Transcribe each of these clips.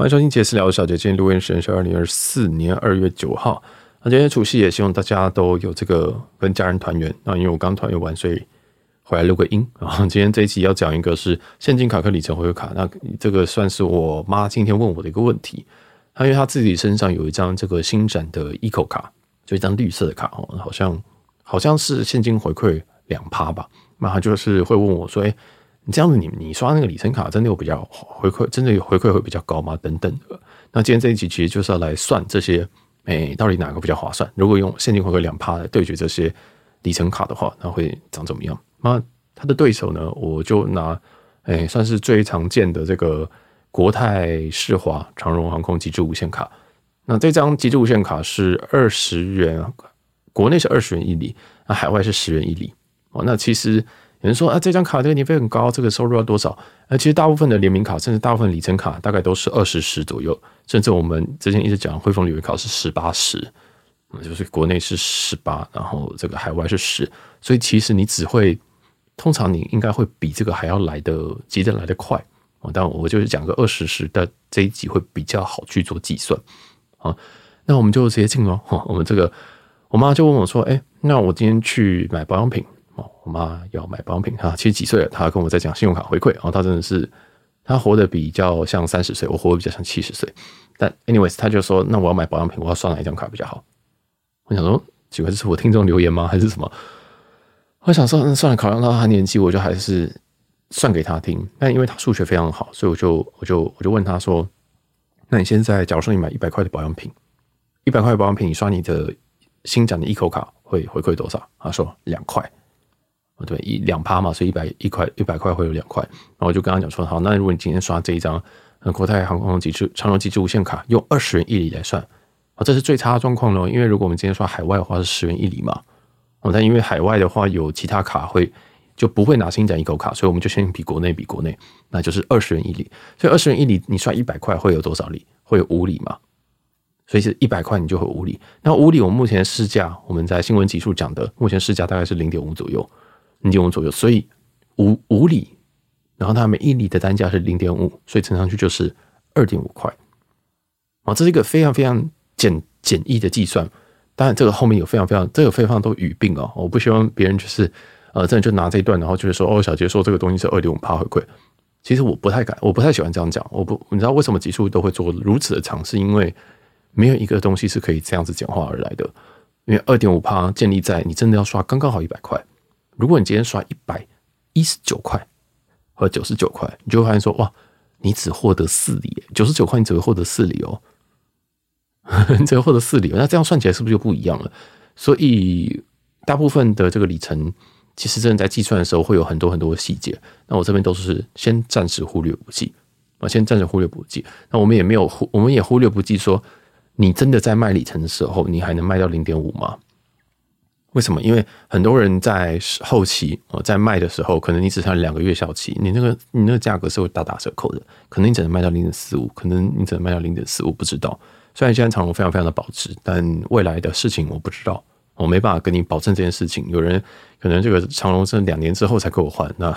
欢迎收听杰私聊小姐，今天录音时间是二零二四年二月九号。那今天除夕也希望大家都有这个跟家人团圆。那因为我刚团圆完，所以回来录个音。然 后今天这一期要讲一个是现金卡跟里程回馈卡。那这个算是我妈今天问我的一个问题。她因为她自己身上有一张这个新展的 Eco 卡，就一张绿色的卡哦，好像好像是现金回馈两趴吧。那她就是会问我说：“哎。”你这样子你，你刷那个里程卡真的有比较回馈，真的有回馈会比较高吗？等等的。那今天这一集其实就是要来算这些，哎、到底哪个比较划算？如果用现金回馈两趴来对决这些里程卡的话，那会长怎么样？那他的对手呢？我就拿，哎、算是最常见的这个国泰世华长荣航空极致无限卡。那这张极致无限卡是二十元，国内是二十元一里，那海外是十元一里。哦，那其实。有人说啊，这张卡这个年费很高，这个收入要多少？而其实大部分的联名卡，甚至大部分里程卡，大概都是二十十左右。甚至我们之前一直讲汇丰旅游卡是十八十，就是国内是十八，然后这个海外是十。所以其实你只会，通常你应该会比这个还要来得急得来得快啊。但我就是讲个二十十的这一集会比较好去做计算。好，那我们就直接进喽。我们这个，我妈就问我说：“哎，那我今天去买保养品。”我妈要买保养品哈，其实几岁了？她跟我在讲信用卡回馈，然后她真的是她活得比较像三十岁，我活得比较像七十岁。但 anyways，她就说：“那我要买保养品，我要刷哪一张卡比较好？”我想说，几个这是我听众留言吗？还是什么？我想说，算了，考量到她年纪，我就还是算给她听。但因为她数学非常好，所以我就我就我就问她说：“那你现在，假如说你买一百块的保养品，一百块的保养品，你刷你的新展的 Eco 卡会回馈多少？”她说：“两块。”对，一两趴嘛，所以一百一块一百块会有两块。然后我就跟他讲说，好，那如果你今天刷这一张国泰航空极致长荣极致无限卡，用二十元一里来算，啊，这是最差的状况喽。因为如果我们今天刷海外的话是十元一里嘛，哦，但因为海外的话有其他卡会就不会拿新展一口卡，所以我们就先比国内比国内，那就是二十元一里。所以二十元一里你刷一百块会有多少里？会有五里嘛？所以是一百块你就会五里。那五里我们目前市价，我们在新闻集数讲的，目前市价大概是零点五左右。零点五左右，所以五五里，然后它每一里的单价是零点五，所以乘上去就是二点五块。啊，这是一个非常非常简简易的计算。当然，这个后面有非常非常这个非常多语病哦。我不希望别人就是呃，真的就拿这一段，然后就是说哦，小杰说这个东西是二点五趴回馈。其实我不太敢，我不太喜欢这样讲。我不，你知道为什么集数都会做如此的尝试？因为没有一个东西是可以这样子简化而来的。因为二点五趴建立在你真的要刷刚刚好一百块。如果你今天刷一百一十九块或者九十九块，你就会发现说，哇，你只获得四里，九十九块你只会获得四里哦，你只会获得四里，那这样算起来是不是就不一样了？所以大部分的这个里程，其实真的在计算的时候会有很多很多的细节。那我这边都是先暂时忽略不计啊，先暂时忽略不计。那我们也没有忽，我们也忽略不计说，你真的在卖里程的时候，你还能卖到零点五吗？为什么？因为很多人在后期哦，在卖的时候，可能你只剩两个月效期，你那个你那个价格是会大打折扣的，可能你只能卖到零点四五，可能你只能卖到零点四五，不知道。虽然现在长荣非常非常的保值，但未来的事情我不知道，我没办法跟你保证这件事情。有人可能这个长荣是两年之后才给我换，那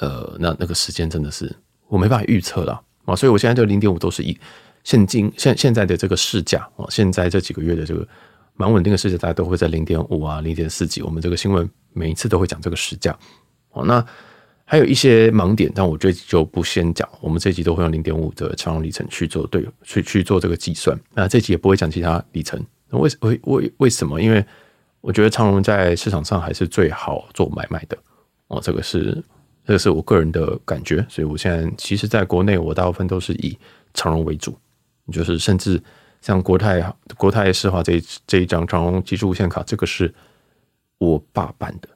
呃，那那个时间真的是我没办法预测了啊。所以我现在这零点五都是以现金现现在的这个市价啊，现在这几个月的这个。蛮稳定的市价，大家都会在零点五啊、零点四几。我们这个新闻每一次都会讲这个市价。哦，那还有一些盲点，但我这集就不先讲。我们这集都会用零点五的长荣里程去做对，去去做这个计算。那这集也不会讲其他里程。那为为为为什么？因为我觉得长荣在市场上还是最好做买卖的。哦，这个是这个是我个人的感觉。所以我现在其实在国内，我大部分都是以长荣为主，就是甚至。像国泰国泰世华这这一张长荣极致无限卡，这个是我爸办的，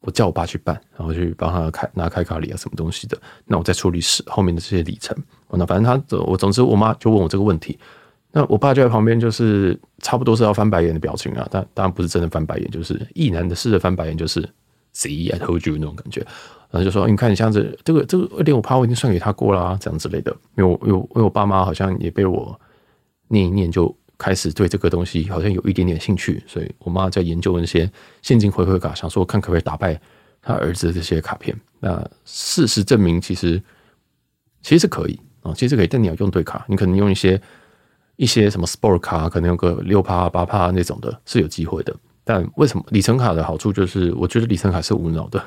我叫我爸去办，然后去帮他开拿开卡礼啊什么东西的。那我再处理是后面的这些里程。那反正他我总之我妈就问我这个问题，那我爸就在旁边，就是差不多是要翻白眼的表情啊。但当然不是真的翻白眼，就是意难的试着翻白眼，就是 See I told you 那种感觉。然后就说你看你像这这个这个二点五趴我已经算给他过了啊，这样之类的。因为我因为我爸妈好像也被我。念一念就开始对这个东西好像有一点点兴趣，所以我妈在研究那些现金回馈卡，想说看可不可以打败他儿子的这些卡片。那事实证明，其实其实是可以啊，其实可以，但你要用对卡，你可能用一些一些什么 Sport 卡，可能有个六趴八趴那种的，是有机会的。但为什么里程卡的好处就是，我觉得里程卡是无脑的，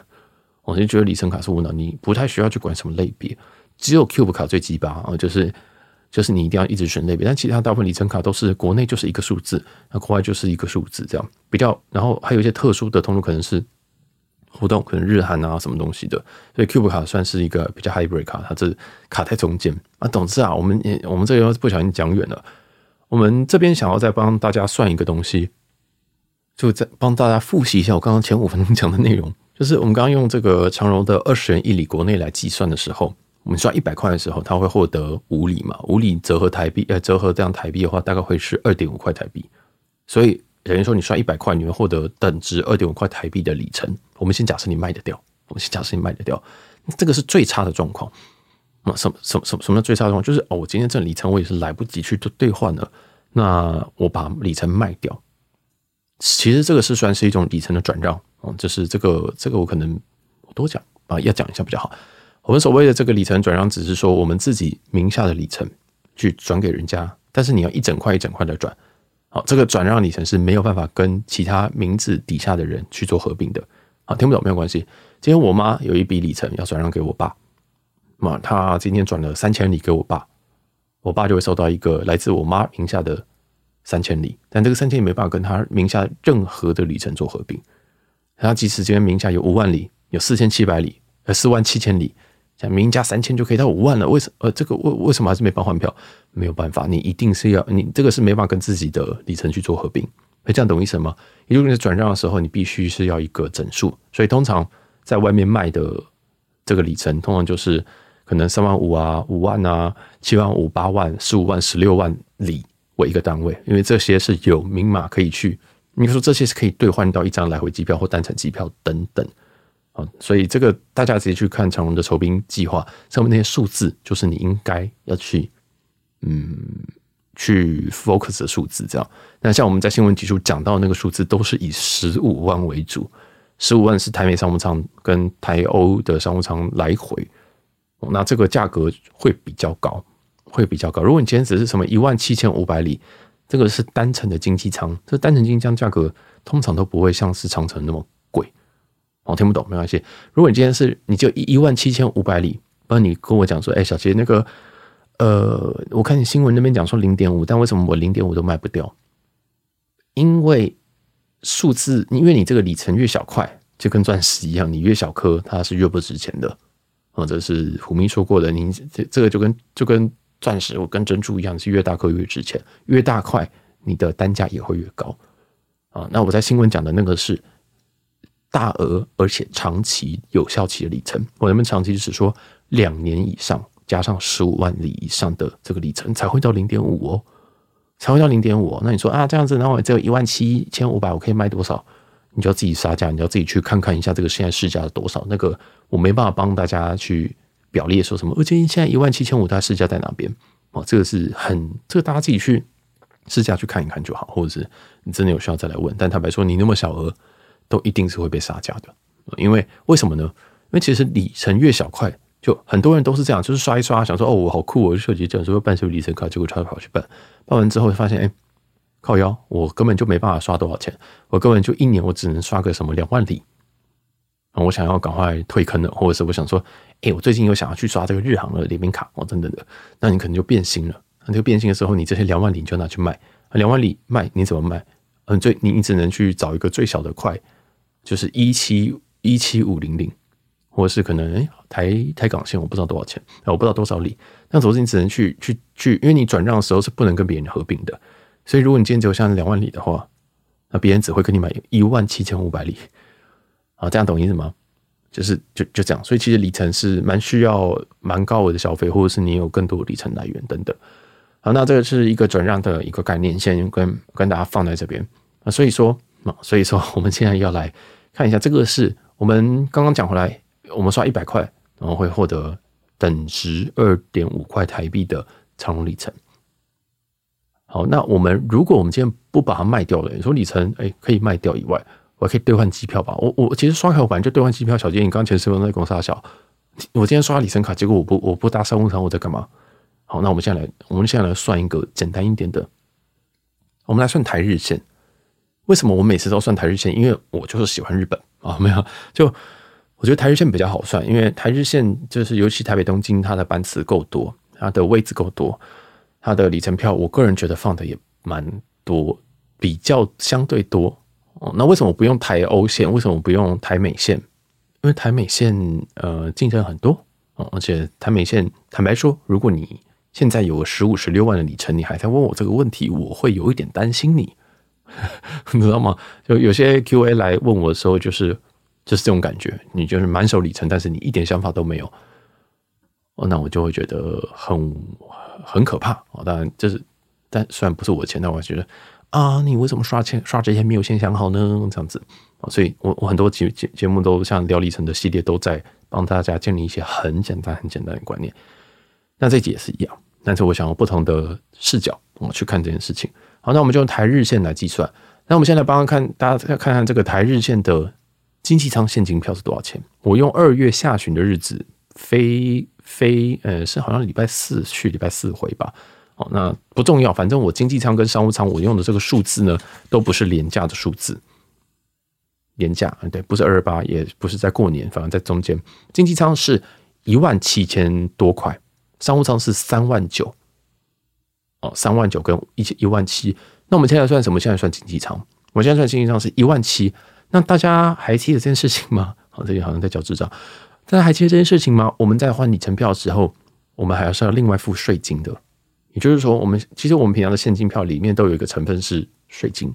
我就觉得里程卡是无脑，你不太需要去管什么类别，只有 Cube 卡最鸡巴啊，就是就是你一定要一直选类别，但其他大部分里程卡都是国内就是一个数字，那国外就是一个数字，这样比较，然后还有一些特殊的通路可能是。活动可能日韩啊什么东西的，所以 Cube 卡算是一个比较 Hybrid 卡，它这卡在中间啊。总之啊，我们也我们这个不小心讲远了。我们这边想要再帮大家算一个东西，就再帮大家复习一下我刚刚前五分钟讲的内容。就是我们刚刚用这个长荣的二十元一里国内来计算的时候，我们刷一百块的时候，它会获得五里嘛？五里折合台币，呃，折合这样台币的话，大概会是二点五块台币。所以。等于说你刷一百块，你会获得等值二点五块台币的里程。我们先假设你卖得掉，我们先假设你卖得掉，这个是最差的状况。那什么什么什么什么叫最差的状况？就是哦，我今天这里程我也是来不及去做兑换了，那我把里程卖掉。其实这个是算是一种里程的转让哦，就是这个这个我可能我多讲啊，要讲一下比较好。我们所谓的这个里程转让，只是说我们自己名下的里程去转给人家，但是你要一整块一整块的转。好，这个转让里程是没有办法跟其他名字底下的人去做合并的。好，听不懂没有关系。今天我妈有一笔里程要转让给我爸，那她今天转了三千里给我爸，我爸就会收到一个来自我妈名下的三千里，但这个三千里没办法跟他名下任何的里程做合并。他即使今天名下有五万里，有四千七百里，呃，四万七千里。像名加三千就可以到五万了，为什么？呃，这个为为什么还是没办法换票？没有办法，你一定是要你这个是没办法跟自己的里程去做合并。这样懂意思吗？也就是你转让的时候，你必须是要一个整数，所以通常在外面卖的这个里程，通常就是可能三万五啊、五万啊、七万五、八万、十五万、十六万里为一个单位，因为这些是有明码可以去，你说这些是可以兑换到一张来回机票或单程机票等等。啊所以这个大家直接去看长荣的酬宾计划上面那些数字，就是你应该要去嗯去 focus 的数字。这样，那像我们在新闻提出讲到那个数字，都是以十五万为主，十五万是台美商务舱跟台欧的商务舱来回，那这个价格会比较高，会比较高。如果你今天只是什么一万七千五百里，这个是单程的经济舱，这单程经济舱价格通常都不会像是长程那么。我听不懂没关系。如果你今天是你就一一万七千五百里，不然你跟我讲说，哎，小杰那个，呃，我看你新闻那边讲说零点五，但为什么我零点五都卖不掉？因为数字，因为你这个里程越小块，就跟钻石一样，你越小颗它是越不值钱的。或者是虎明说过的，你这这个就跟就跟钻石，我跟珍珠一样，是越大颗越值钱，越大块你的单价也会越高。啊，那我在新闻讲的那个是。大额而且长期有效期的里程，我能不能长期就是说两年以上加上十五万里以上的这个里程才会到零点五哦，才会到零点五。那你说啊这样子，那我只有一万七千五百，我可以卖多少？你就要自己杀价，你要自己去看看一下这个现在市价是多少。那个我没办法帮大家去表列说什么，而且现在一万七千五，它市价在哪边？哦，这个是很这个大家自己去市价去看一看就好，或者是你真的有需要再来问。但坦白说，你那么小额。都一定是会被杀价的，因为为什么呢？因为其实里程越小块，就很多人都是这样，就是刷一刷，想说哦，我好酷，我就设计这样说办什么里程卡，结果他跑去办，办完之后发现，哎，靠腰，我根本就没办法刷多少钱，我根本就一年我只能刷个什么两万里，我想要赶快退坑了，或者是我想说，哎，我最近又想要去刷这个日航的联名卡，哦，等等的，那你可能就变心了。那这个变心的时候，你这些两万里你就拿去卖，两万里卖你怎么卖？嗯，最你你只能去找一个最小的块。就是一七一七五零零，或者是可能哎、台台港线我不知道多少钱，我不知道多少里，那总之你只能去去去，因为你转让的时候是不能跟别人合并的，所以如果你今天只有像两万里的话，那别人只会跟你买一万七千五百里啊，这样懂意思吗？就是就就这样，所以其实里程是蛮需要蛮高额的消费，或者是你有更多的里程来源等等。好，那这个是一个转让的一个概念，先跟跟大家放在这边啊，所以说。啊，所以说 我们现在要来看一下，这个是我们刚刚讲回来，我们刷一百块，然后会获得等值二点五块台币的长荣里程。好，那我们如果我们今天不把它卖掉了，你说里程哎可以卖掉以外，我还可以兑换机票吧？我我其实刷卡我本来就兑换机票。小杰，你刚前十分钟在公司大小，我今天刷里程卡，结果我不我不搭商务舱，我在干嘛？好，那我们现在来，我们现在来算一个简单一点的，我们来算台日线。为什么我每次都算台日线？因为我就是喜欢日本啊，没有，就我觉得台日线比较好算，因为台日线就是尤其台北东京，它的班次够多，它的位置够多，它的里程票，我个人觉得放的也蛮多，比较相对多。哦，那为什么不用台欧线？为什么不用台美线？因为台美线呃竞争很多哦，而且台美线坦白说，如果你现在有个十五十六万的里程，你还在问我这个问题，我会有一点担心你。你知道吗？就有些 QA 来问我的时候，就是就是这种感觉，你就是满手里程，但是你一点想法都没有，哦，那我就会觉得很很可怕哦。当然，就是但虽然不是我的钱，但我觉得啊，你为什么刷钱刷这些没有先想好呢？这样子，所以我我很多节节节目都像聊里程的系列，都在帮大家建立一些很简单很简单的观念。那这集也是一样，但是我想用不同的视角我去看这件事情。好，那我们就用台日线来计算。那我们现在帮看大家看看这个台日线的经济舱现金票是多少钱？我用二月下旬的日子飞飞，呃，是好像礼拜四去，礼拜四回吧。好，那不重要，反正我经济舱跟商务舱我用的这个数字呢，都不是廉价的数字。廉价，对，不是二二八，也不是在过年，反正在中间。经济舱是一万七千多块，商务舱是三万九。哦，三万九跟一千一万七，那我们现在算什么？现在算经济舱。我现在算经济舱是一万七。那大家还记得这件事情吗？好，这里好像在叫智障。大家还记得这件事情吗？我们在换里程票的时候，我们还要是要另外付税金的。也就是说，我们其实我们平常的现金票里面都有一个成分是税金。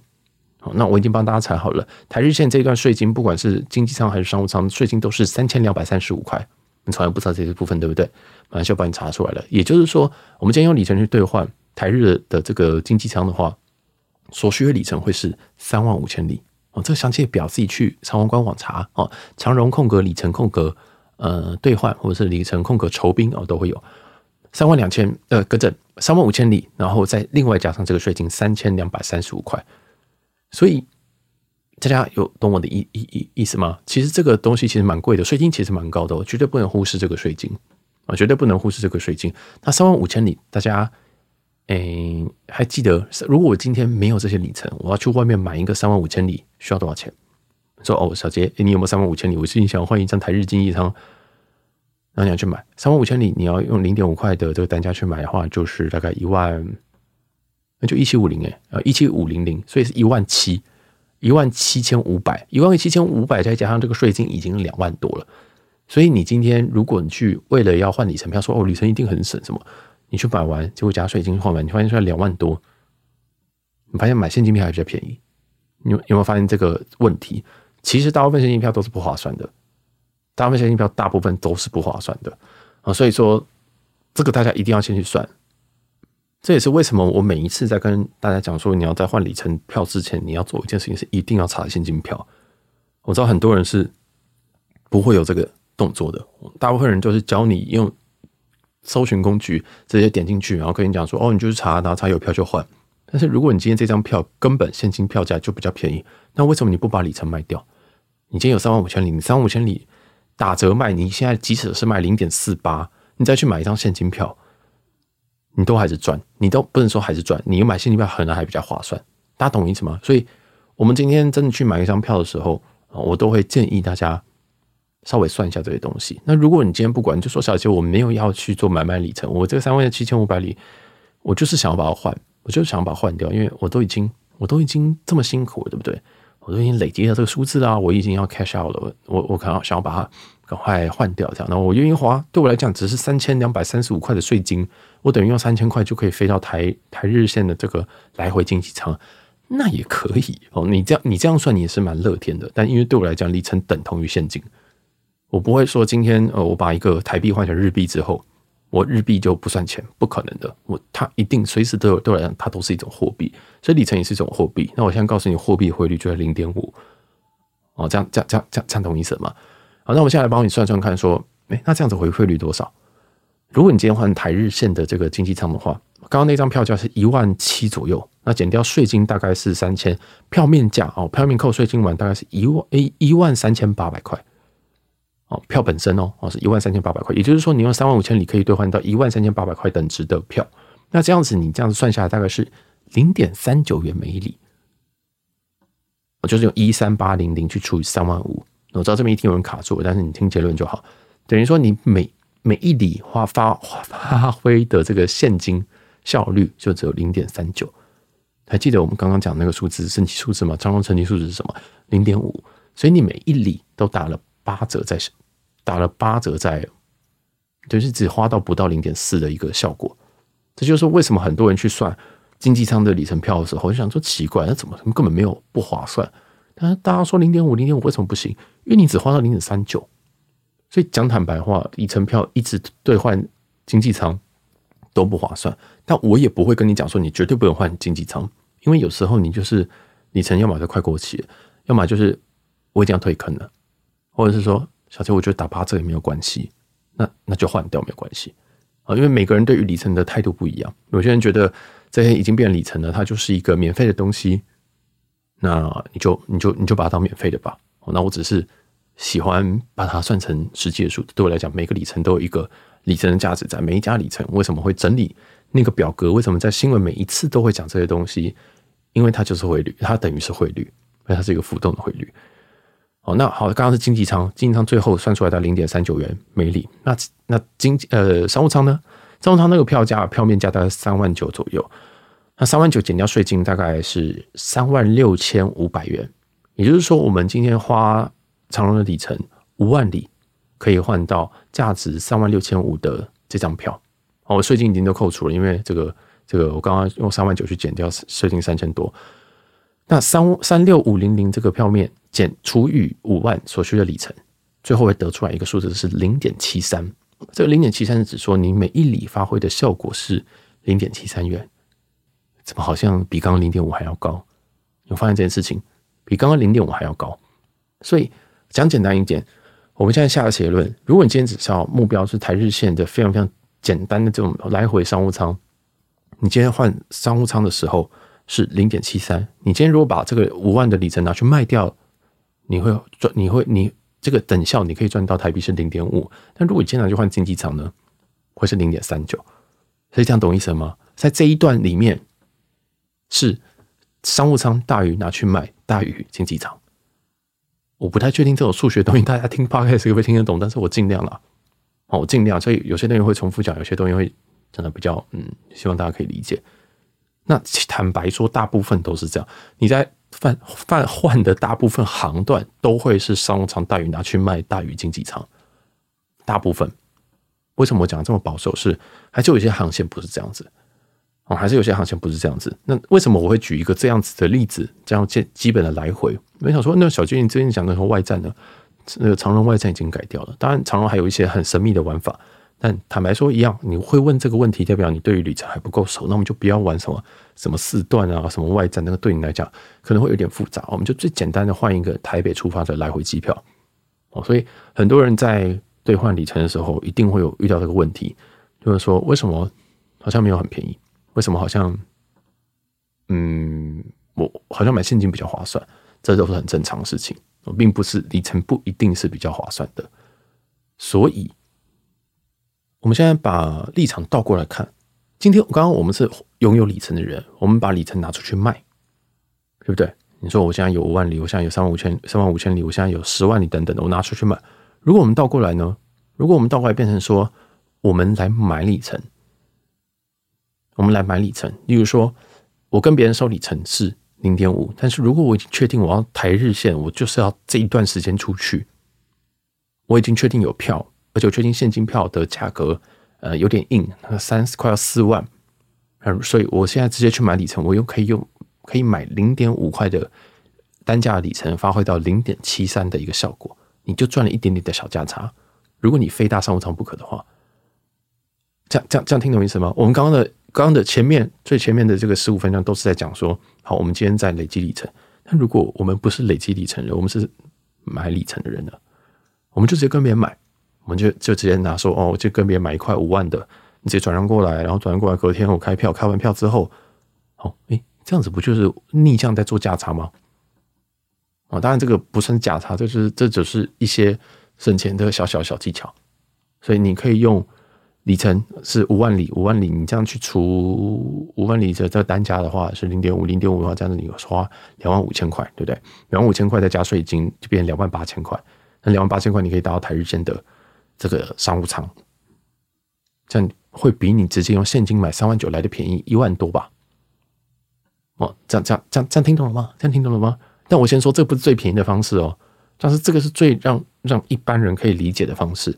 好，那我已经帮大家查好了，台日线这一段税金，不管是经济舱还是商务舱，税金都是三千两百三十五块。你从来不知道这些部分，对不对？马上就帮你查出来了。也就是说，我们今天用里程去兑换。台日的这个经济舱的话，所需的里程会是三万五千里哦。这个详细的表自己去长荣官网查哦。长荣空格里程空格呃兑换或者是里程空格酬宾哦都会有三万两千呃更正三万五千里，然后再另外加上这个税金三千两百三十五块。所以大家有懂我的意意意意思吗？其实这个东西其实蛮贵的，税金其实蛮高的，我绝对不能忽视这个税金啊，绝对不能忽视这个税金。那三万五千里，大家。诶、还记得，如果我今天没有这些里程，我要去外面买一个三万五千里，需要多少钱？说哦，小杰，欸、你有没有三万五千里？我最近想换一张台日经济舱，然后你要去买三万五千里，你要用零点五块的这个单价去买的话，就是大概一万，那就一七五零诶，呃，一七五零零，所以是一万七，一万七千五百，一万七千五百再加上这个税金，已经两万多了。所以你今天如果你去为了要换里程票，说哦，里程一定很省什么？你去买完，结果加税金换完，你发现出来两万多，你发现买现金票还比较便宜。你有没有发现这个问题？其实大部分现金票都是不划算的，大部分现金票大部分都是不划算的啊。所以说，这个大家一定要先去算。这也是为什么我每一次在跟大家讲说，你要在换里程票之前，你要做一件事情是一定要查现金票。我知道很多人是不会有这个动作的，大部分人就是教你用。搜寻工具直接点进去，然后跟你讲说：“哦，你就是查，然后查有票就换。”但是如果你今天这张票根本现金票价就比较便宜，那为什么你不把里程卖掉？你今天有三万五千里，你三万五千里打折卖，你现在即使是卖零点四八，你再去买一张现金票，你都还是赚。你都不能说还是赚，你买现金票可能还比较划算。大家懂我意思吗？所以，我们今天真的去买一张票的时候，我都会建议大家。稍微算一下这些东西。那如果你今天不管，就说小杰，我没有要去做买卖里程，我这个三万七千五百里，我就是想要把它换，我就是想把它换掉，因为我都已经，我都已经这么辛苦了，对不对？我都已经累积了这个数字啦，我已经要 cash out 了，我我可能想要把它赶快换掉，这样。那我愿意花，对我来讲只是三千两百三十五块的税金，我等于用三千块就可以飞到台台日线的这个来回经济舱，那也可以哦。你这样你这样算，你也是蛮乐天的。但因为对我来讲，里程等同于现金。我不会说今天呃，我把一个台币换成日币之后，我日币就不算钱，不可能的。我它一定随时都有，对来讲，它都是一种货币，所以里程也是一种货币。那我现在告诉你，货币汇率就在零点五哦，这样这样这样这样这样懂意思吗？好，那我现在来帮你算算看，说，哎，那这样子回馈率多少？如果你今天换台日线的这个经济舱的话，刚刚那张票价是一万七左右，那减掉税金大概是三千，票面价哦，票面扣税金完大概是一万一一万三千八百块。票本身哦哦是一万三千八百块，也就是说你用三万五千里可以兑换到一万三千八百块等值的票。那这样子你这样子算下来大概是零点三九元每一里，我就是用一三八零零去除以三万五。我知道这边一定有人卡住，但是你听结论就好。等于说你每每一里花发发挥的这个现金效率就只有零点三九。还记得我们刚刚讲那个数字神奇数字吗？长荣神奇数字是什么？零点五。所以你每一里都打了八折，在打了八折在，就是只花到不到零点四的一个效果。这就是为什么很多人去算经济舱的里程票的时候，就想说奇怪，那怎么根本没有不划算？但是大家说零点五、零点五为什么不行？因为你只花到零点三九。所以讲坦白话，里程票一直兑换经济舱都不划算。但我也不会跟你讲说你绝对不能换经济舱，因为有时候你就是里程要么就快过期，要么就是我已经要退坑了，或者是说小杰我觉得打八折也没有关系，那那就换掉没有关系啊。因为每个人对于里程的态度不一样，有些人觉得这些已经变里程了，它就是一个免费的东西，那你就你就你就把它当免费的吧。那我只是。喜欢把它算成实际的数，对我来讲，每个里程都有一个里程的价值在。每一家里程为什么会整理那个表格？为什么在新闻每一次都会讲这些东西？因为它就是汇率，它等于是汇率，因为它是一个浮动的汇率。哦，那好，刚刚是经济舱，经济舱最后算出来的零点三九元每里。那那经呃商务舱呢？商务舱那个票价票面价大概三万九左右。那三万九减掉税金大概是三万六千五百元。也就是说，我们今天花。长荣的里程五万里可以换到价值三万六千五的这张票，哦，税金已经都扣除了，因为这个这个我刚刚用三万九去减掉税金三千多，那三三六五零零这个票面减除以五万所需的里程，最后会得出来一个数字是零点七三，这个零点七三是指说你每一里发挥的效果是零点七三元，怎么好像比刚刚零点五还要高？有发现这件事情比刚刚零点五还要高，所以。讲简单一点，我们现在下个结论：如果你今天只是要目标是台日线的非常非常简单的这种来回商务舱，你今天换商务舱的时候是零点七三。你今天如果把这个五万的里程拿去卖掉，你会赚，你会你这个等效你可以赚到台币是零点五。但如果你今天拿去换经济舱呢，会是零点三九。所以这样懂意思吗？在这一段里面是商务舱大于拿去卖大于经济舱。我不太确定这种数学东西大家听 podcast 会不会听得懂，但是我尽量了，好，我尽量。所以有些东西会重复讲，有些东西会讲的比较嗯，希望大家可以理解。那坦白说，大部分都是这样。你在换换换的大部分航段都会是商务舱大于拿去卖大于经济舱，大部分。为什么我讲这么保守？是还是有一些航线不是这样子？哦，还是有些航线不是这样子。那为什么我会举一个这样子的例子？这样基基本的来回，我想说，那小军，你最近讲的什么外站呢？那个长荣外站已经改掉了。当然，长荣还有一些很神秘的玩法。但坦白说，一样，你会问这个问题，代表你对于里程还不够熟。那我们就不要玩什么什么四段啊，什么外站，那个对你来讲可能会有点复杂。我们就最简单的换一个台北出发的来回机票。哦，所以很多人在兑换里程的时候，一定会有遇到这个问题，就是说，为什么好像没有很便宜？为什么好像，嗯，我好像买现金比较划算，这都是很正常的事情，并不是里程不一定是比较划算的。所以，我们现在把立场倒过来看，今天刚刚我们是拥有里程的人，我们把里程拿出去卖，对不对？你说我现在有五万里，我现在有三万五千三万五千里，我现在有十万里等等的，我拿出去卖。如果我们倒过来呢？如果我们倒过来变成说，我们来买里程。我们来买里程，例如说，我跟别人收里程是零点五，但是如果我已经确定我要台日线，我就是要这一段时间出去，我已经确定有票，而且我确定现金票的价格呃有点硬，三快要四万，嗯，所以我现在直接去买里程，我又可以用可以买零点五块的单价里程，发挥到零点七三的一个效果，你就赚了一点点的小价差。如果你非搭商务舱不可的话，这样这样这样听懂意思吗？我们刚刚的。刚刚的前面最前面的这个十五分钟都是在讲说，好，我们今天在累积里程。但如果我们不是累积里程人，我们是买里程的人呢，我们就直接跟别人买，我们就就直接拿说，哦，我就跟别人买一块五万的，你直接转让过来，然后转让过来，隔天我开票，开完票之后，好，诶，这样子不就是逆向在做价差吗？啊，当然这个不算价差，这就是这只是一些省钱的小小小技巧。所以你可以用里程是五万里，五万里你这样去除五万里的这单价的话是零点五，零点五的话这样子你花两万五千块，对不对？两万五千块再加税金就变两万八千块。那两万八千块你可以达到台日线的这个商务舱，这样会比你直接用现金买三万九来的便宜一万多吧？哦，这样这样这样这样听懂了吗？这样听懂了吗？但我先说，这不是最便宜的方式哦，但是这个是最让让一般人可以理解的方式。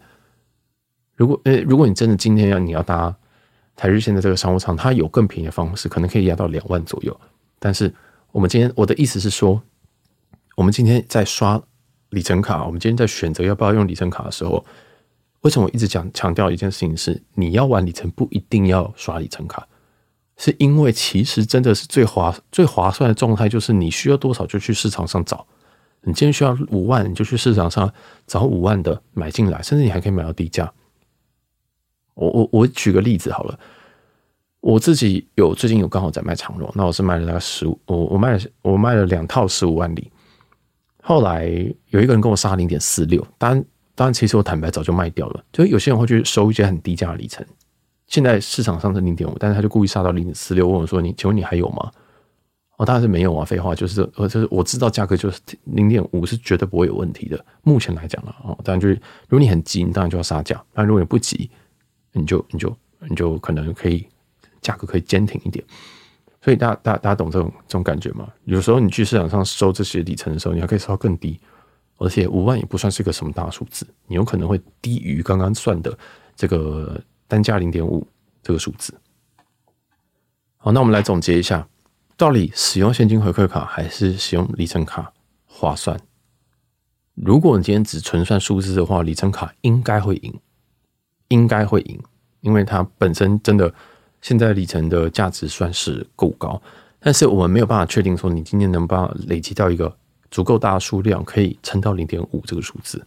如果呃，如果你真的今天要你要搭台日线的这个商务舱，它有更便宜的方式，可能可以压到两万左右。但是我们今天我的意思是说，我们今天在刷里程卡，我们今天在选择要不要用里程卡的时候，为什么我一直讲强调一件事情是，你要玩里程不一定要刷里程卡，是因为其实真的是最划最划算的状态，就是你需要多少就去市场上找。你今天需要五万，你就去市场上找五万的买进来，甚至你还可以买到低价。我我我举个例子好了，我自己有最近有刚好在卖长荣，那我是卖了大概十五，我我卖了我卖了两套十五万里，后来有一个人跟我杀零点四六，当然当然其实我坦白早就卖掉了，就有些人会去收一些很低价的里程，现在市场上是零点五，但是他就故意杀到零点四六，问我说你请问你还有吗？哦，当然是没有啊，废话就是呃就是我知道价格就是零点五是绝对不会有问题的，目前来讲了哦，当然就是如果你很急，你当然就要杀价，但如果你不急。你就你就你就可能可以价格可以坚挺一点，所以大家大家大家懂这种这种感觉吗？有时候你去市场上收这些里程的时候，你还可以收到更低，而且五万也不算是个什么大数字，你有可能会低于刚刚算的这个单价零点五这个数字。好，那我们来总结一下，到底使用现金回馈卡还是使用里程卡划算？如果你今天只纯算数字的话，里程卡应该会赢。应该会赢，因为它本身真的现在里程的价值算是够高，但是我们没有办法确定说你今天能不能累积到一个足够大的数量，可以撑到零点五这个数字。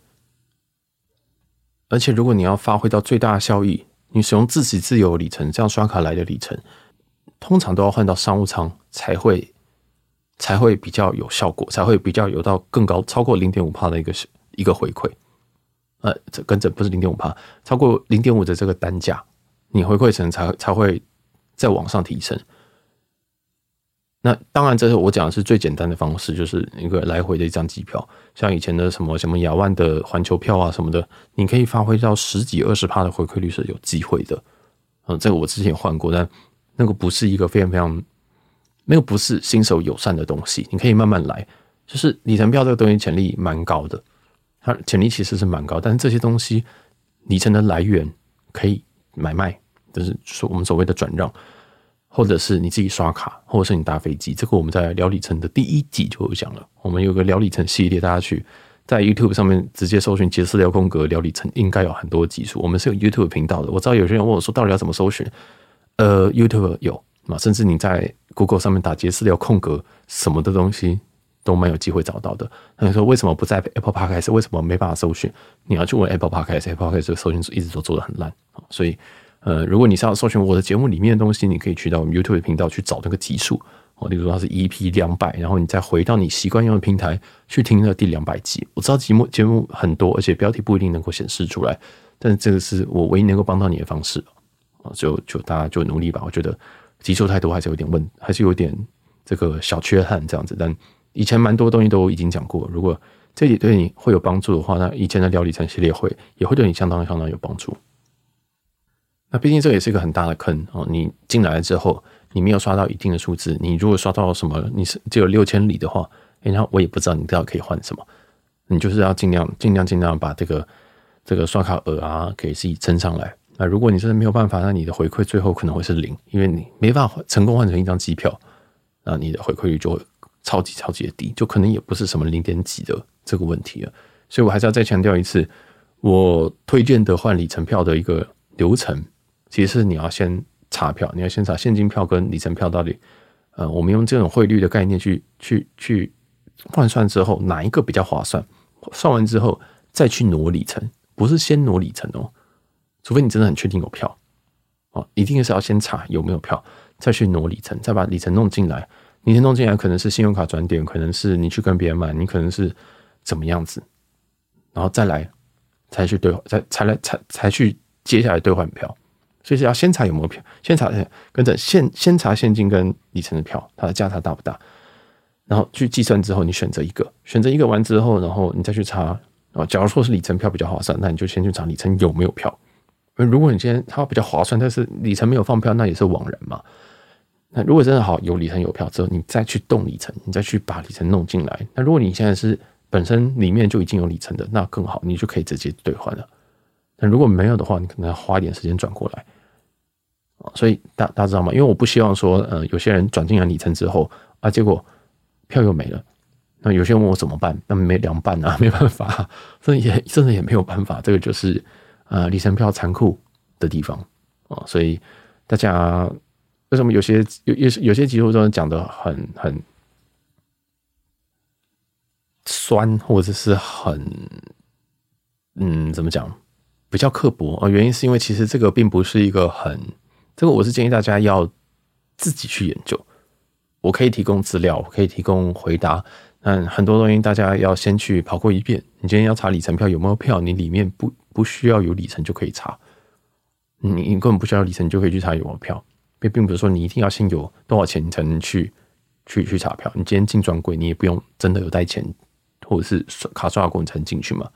而且如果你要发挥到最大的效益，你使用自己自有里程这样刷卡来的里程，通常都要换到商务舱才会才会比较有效果，才会比较有到更高超过零点五趴的一个一个回馈。呃，这跟着不是零点五趴，超过零点五的这个单价，你回馈成才才会再往上提升。那当然，这是我讲的是最简单的方式，就是一个来回的一张机票，像以前的什么什么亚万的环球票啊什么的，你可以发挥到十几二十趴的回馈率是有机会的。嗯，这个我之前换过，但那个不是一个非常非常，那个不是新手友善的东西，你可以慢慢来。就是里程票这个东西潜力蛮高的。它潜力其实是蛮高，但是这些东西里程的来源可以买卖，就是说我们所谓的转让，或者是你自己刷卡，或者是你搭飞机。这个我们在聊里程的第一集就有讲了。我们有个聊里程系列，大家去在 YouTube 上面直接搜寻“杰斯聊空格”聊里程，应该有很多集数。我们是有 YouTube 频道的。我知道有些人问我说，到底要怎么搜寻？呃，YouTube 有嘛？甚至你在 Google 上面打“杰斯聊空格”什么的东西。都蛮有机会找到的。那你说为什么不在 Apple Podcast？为什么没办法搜寻？你要去问 Apple Podcast，Apple Podcast 这个搜寻一直都做得很烂。所以，呃，如果你是要搜寻我的节目里面的东西，你可以去到我们 YouTube 频道去找那个集数。哦，例如说它是 EP 两百，然后你再回到你习惯用的平台去听那个第两百集。我知道节目节目很多，而且标题不一定能够显示出来，但是这个是我唯一能够帮到你的方式。啊，就就大家就努力吧。我觉得集数太多还是有点问，还是有点这个小缺憾这样子，但。以前蛮多东西都已经讲过，如果这里对你会有帮助的话，那以前的聊里程系列会也会对你相当相当有帮助。那毕竟这也是一个很大的坑哦，你进来之后，你没有刷到一定的数字，你如果刷到什么，你是只有六千里的话，哎，那我也不知道你到底可以换什么，你就是要尽量尽量尽量把这个这个刷卡额啊给自己撑上来。那如果你真的没有办法，那你的回馈最后可能会是零，因为你没办法成功换成一张机票，那你的回馈率就会。超级超级的低，就可能也不是什么零点几的这个问题了，所以我还是要再强调一次，我推荐的换里程票的一个流程，其实是你要先查票，你要先查现金票跟里程票到底，呃，我们用这种汇率的概念去去去换算之后，哪一个比较划算？算完之后再去挪里程，不是先挪里程哦，除非你真的很确定有票哦，一定是要先查有没有票，再去挪里程，再把里程弄进来。你先弄进来，可能是信用卡转点，可能是你去跟别人买，你可能是怎么样子，然后再来才去兑换，才才来才才去接下来兑换票。所以是要先查有没有票，先查跟着现先查现金跟里程的票，它的价差大不大？然后去计算之后，你选择一个，选择一个完之后，然后你再去查。啊，假如说是里程票比较划算，那你就先去查里程有没有票。如果你今天它比较划算，但是里程没有放票，那也是枉然嘛。那如果真的好有里程有票之后，你再去动里程，你再去把里程弄进来。那如果你现在是本身里面就已经有里程的，那更好，你就可以直接兑换了。那如果没有的话，你可能要花一点时间转过来。啊，所以大大家知道吗？因为我不希望说，呃，有些人转进来里程之后啊，结果票又没了。那有些人问我怎么办？那没凉拌啊，没办法，这也真的也没有办法。这个就是呃里程票残酷的地方啊。所以大家为什么有些有有有些集数都讲的很很酸，或者是很嗯怎么讲比较刻薄啊？原因是因为其实这个并不是一个很。这个我是建议大家要自己去研究。我可以提供资料，我可以提供回答。但很多东西大家要先去跑过一遍。你今天要查里程票有没有票，你里面不不需要有里程就可以查。你你根本不需要里程就可以去查有没有票，并并不是说你一定要先有多少钱你才能去去去查票。你今天进专柜，你也不用真的有带钱或者是刷卡刷过你才能进去嘛。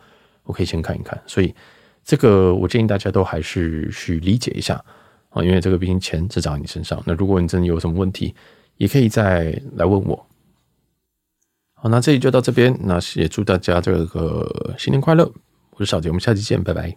我可以先看一看。所以这个我建议大家都还是去理解一下。啊，因为这个毕竟钱只长在你身上。那如果你真的有什么问题，也可以再来问我。好，那这里就到这边。那也祝大家这个新年快乐！我是小杰，我们下期见，拜拜。